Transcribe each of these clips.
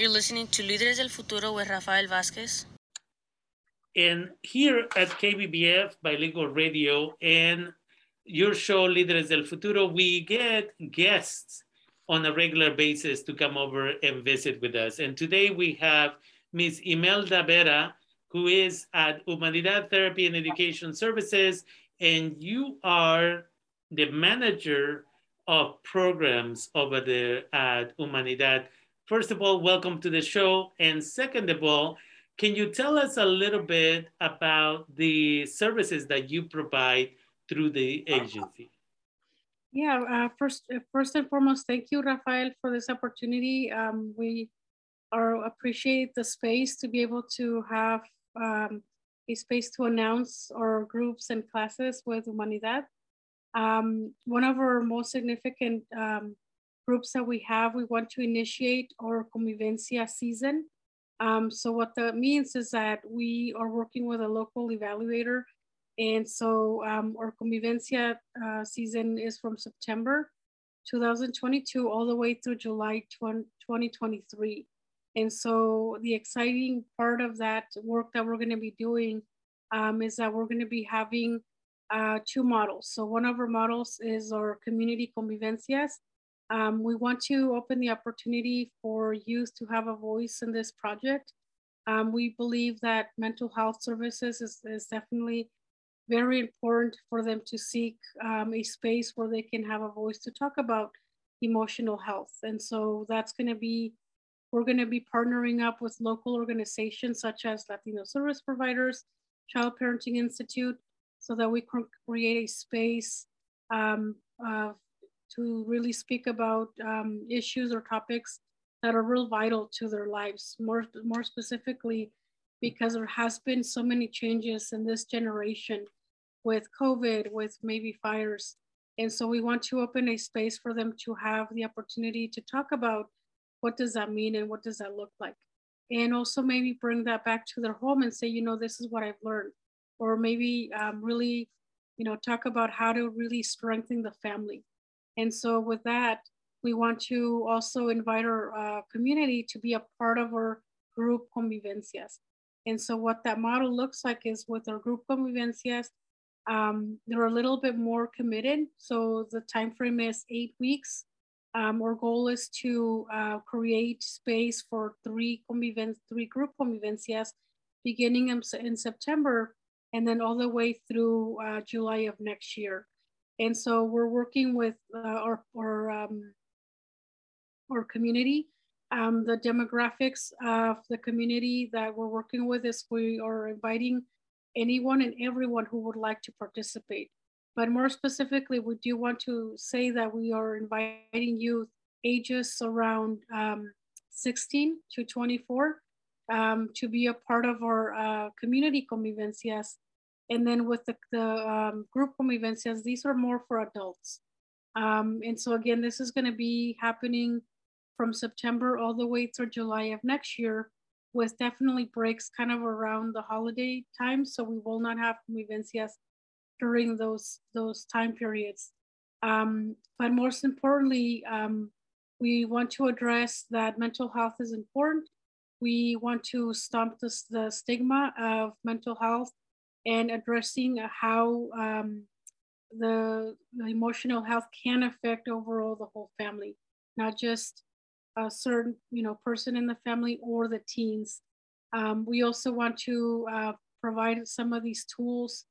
You're listening to Líderes del Futuro with Rafael Vázquez. And here at KBBF Bilingual Radio and your show, Líderes del Futuro, we get guests on a regular basis to come over and visit with us. And today we have Ms. Imelda Vera, who is at Humanidad Therapy and Education Services, and you are the manager of programs over there at Humanidad. First of all, welcome to the show. And second of all, can you tell us a little bit about the services that you provide through the agency? Yeah, uh, first, first and foremost, thank you, Rafael, for this opportunity. Um, we are appreciate the space to be able to have um, a space to announce our groups and classes with Humanidad. Um, one of our most significant um, groups that we have, we want to initiate our Convivencia season. Um, so what that means is that we are working with a local evaluator. And so um, our Convivencia uh, season is from September 2022 all the way through July 20, 2023. And so the exciting part of that work that we're going to be doing um, is that we're going to be having uh, two models. So one of our models is our community convivencias. Um, we want to open the opportunity for youth to have a voice in this project. Um, we believe that mental health services is, is definitely very important for them to seek um, a space where they can have a voice to talk about emotional health. And so that's going to be we're going to be partnering up with local organizations such as Latino Service Providers, Child Parenting Institute, so that we can create a space um, uh, to really speak about um, issues or topics that are real vital to their lives. More, more specifically, because there has been so many changes in this generation with COVID, with maybe fires. And so we want to open a space for them to have the opportunity to talk about what does that mean and what does that look like and also maybe bring that back to their home and say you know this is what i've learned or maybe um, really you know talk about how to really strengthen the family and so with that we want to also invite our uh, community to be a part of our group convivencias. And so what that model looks like is with our group convivencias um, they're a little bit more committed. So the time frame is eight weeks. Um, our goal is to uh, create space for three conviven- three group convivencias beginning in, in, September and then all the way through uh, July of next year. And so we're working with uh, our, our, um, our community. Um, the demographics of the community that we're working with is we are inviting anyone and everyone who would like to participate. But more specifically, we do want to say that we are inviting youth ages around um, 16 to 24 um, to be a part of our uh, community convivencias. And then with the, the um, group convivencias, these are more for adults. Um, and so again, this is gonna be happening from September all the way through July of next year with definitely breaks kind of around the holiday time. So we will not have convivencias during those those time periods. Um, but most importantly, um, we want to address that mental health is important. We want to stop this, the stigma of mental health and addressing how um, the, the, emotional health can affect overall the whole family, not just a certain you know person in the family or the teens. Um, we also want to uh, provide some of these tools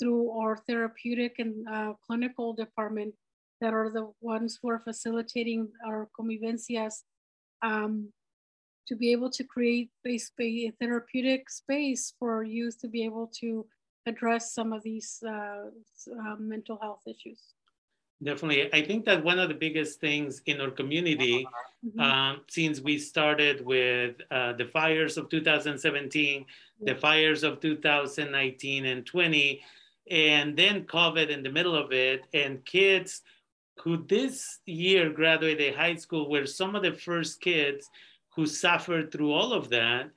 through our therapeutic and uh, clinical department that are the ones who are facilitating our convivencias um, to be able to create a, a, therapeutic space for youth to be able to address some of these uh, uh, mental health issues. Definitely. I think that one of the biggest things in our community, mm-hmm. um, since we started with uh, the fires of 2017, the fires of 2019 and 20, and then COVID in the middle of it, and kids who this year graduated high school were some of the first kids who suffered through all of that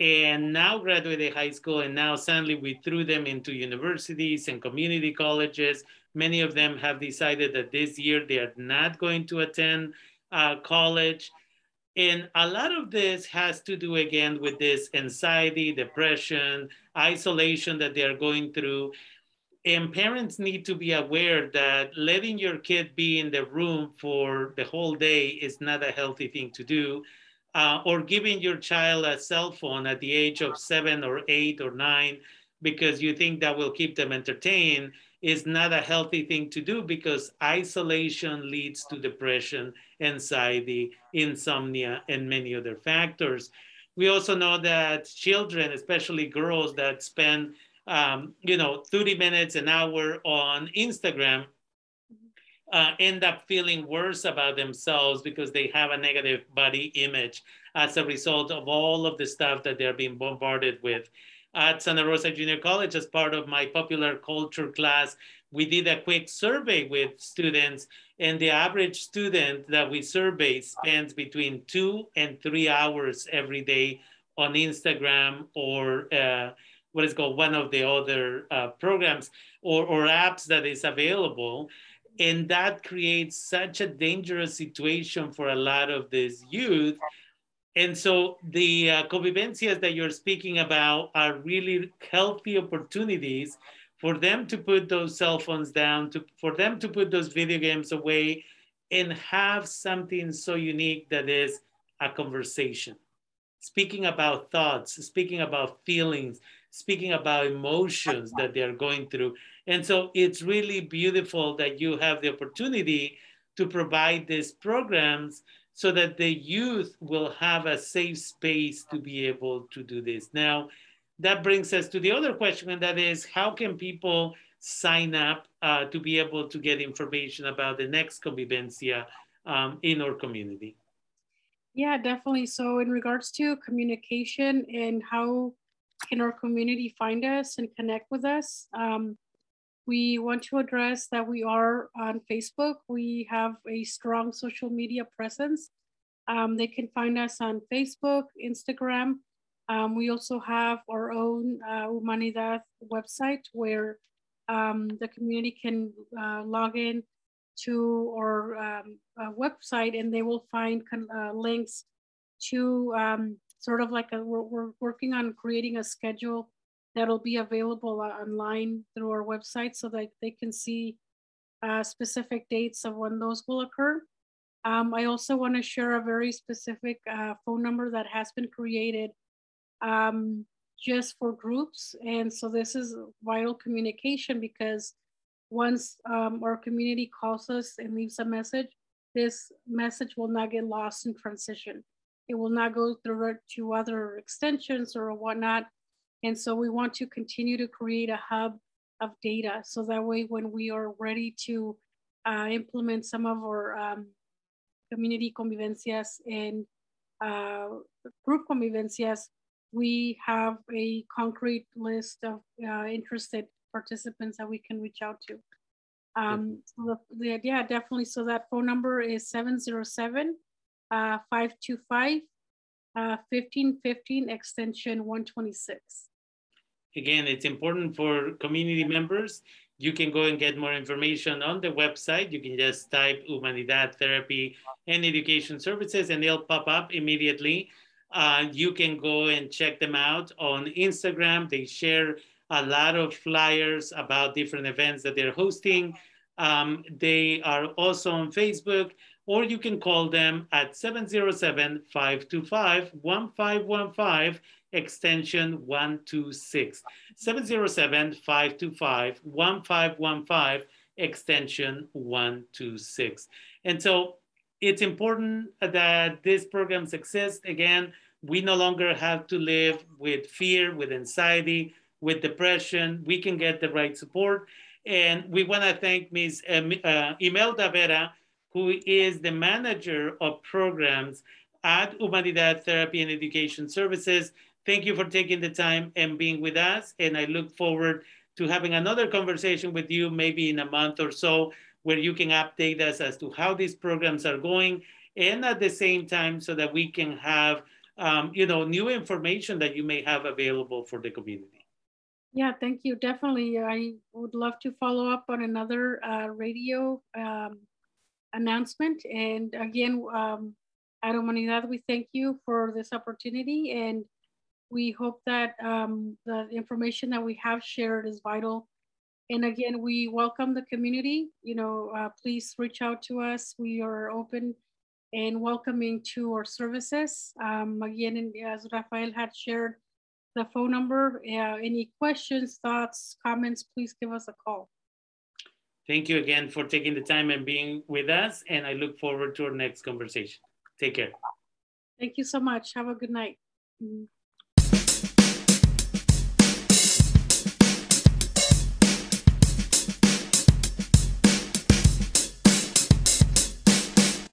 and now graduated high school and now suddenly we threw them into universities and community colleges many of them have decided that this year they are not going to attend uh, college And a lot of this has to do again with this anxiety, depression, isolation that they're going through. And parents need to be aware that letting your kid be in the room for the whole day is not a healthy thing to do. Uh, or giving your child a cell phone at the age of seven or eight or nine because you think that will keep them entertained is not a healthy thing to do because isolation leads to depression, anxiety, insomnia, and many other factors. We also know that children, especially girls that spend, um, you know, 30 minutes, an hour on Instagram, uh, end up feeling worse about themselves because they have a negative body image as a result of all of the stuff that they're being bombarded with at Santa Rosa Junior College as part of my popular culture class. We did a quick survey with students, and the average student that we survey spends between two and three hours every day on Instagram or uh, what is called one of the other uh, programs or, or apps that is available. And that creates such a dangerous situation for a lot of this youth and so the uh, convivencias that you're speaking about are really healthy opportunities for them to put those cell phones down, to, for them to put those video games away and have something so unique that is a conversation. Speaking about thoughts, speaking about feelings, speaking about emotions that they're going through. And so it's really beautiful that you have the opportunity to provide these programs so that the youth will have a safe space to be able to do this. Now, that brings us to the other question, and that is how can people sign up uh, to be able to get information about the next convivencia um, in our community? Yeah, definitely. So, in regards to communication and how can our community find us and connect with us, um, we want to address that we are on Facebook. We have a strong social media presence. Um, they can find us on Facebook, Instagram. Um, we also have our own uh, Humanidad website where um, the community can uh, log in to our um, uh, website and they will find uh, links to um, sort of like a, we're, we're working on creating a schedule that'll be available online through our website so that they can see uh, specific dates of when those will occur. Um, I also want to share a very specific uh, phone number that has been created um, just for groups. And so this is vital communication because once um, our community calls us and leaves a message, this message will not get lost in transition. It will not go through to other extensions or whatnot. And so we want to continue to create a hub of data. So that way, when we are ready to uh, implement some of our um, community convivencias and uh, group convivencias, we have a concrete list of uh, interested participants that we can reach out to. Um, so the, yeah, definitely. So that phone number is 707 uh, 525 1515 uh, extension 126. Again, it's important for community members. You can go and get more information on the website. You can just type Humanidad Therapy and Education Services and they'll pop up immediately. Uh, you can go and check them out on Instagram. They share a lot of flyers about different events that they're hosting. Um, they are also on Facebook or you can call them at 707-525-1515, extension 126. 707-525-1515, extension 126. And so it's important that these programs exist. Again, we no longer have to live with fear, with anxiety, with depression. We can get the right support. And we want to thank Ms. Uh, Imelda Vera, who is the manager of programs at Humanidad Therapy and Education Services. Thank you for taking the time and being with us. And I look forward to having another conversation with you maybe in a month or so where you can update us as to how these programs are going and at the same time so that we can have um, you know new information that you may have available for the community. Yeah, thank you. Definitely. I would love to follow up on another uh, radio um, announcement. And again, um, At Humanidad, we thank you for this opportunity and we hope that um, the information that we have shared is vital. And again, we welcome the community. You know, uh, please reach out to us. We are open and welcoming to our services. Um, again, as Rafael had shared the phone number, uh, any questions, thoughts, comments, please give us a call. Thank you again for taking the time and being with us. And I look forward to our next conversation. Take care. Thank you so much. Have a good night. Mm -hmm.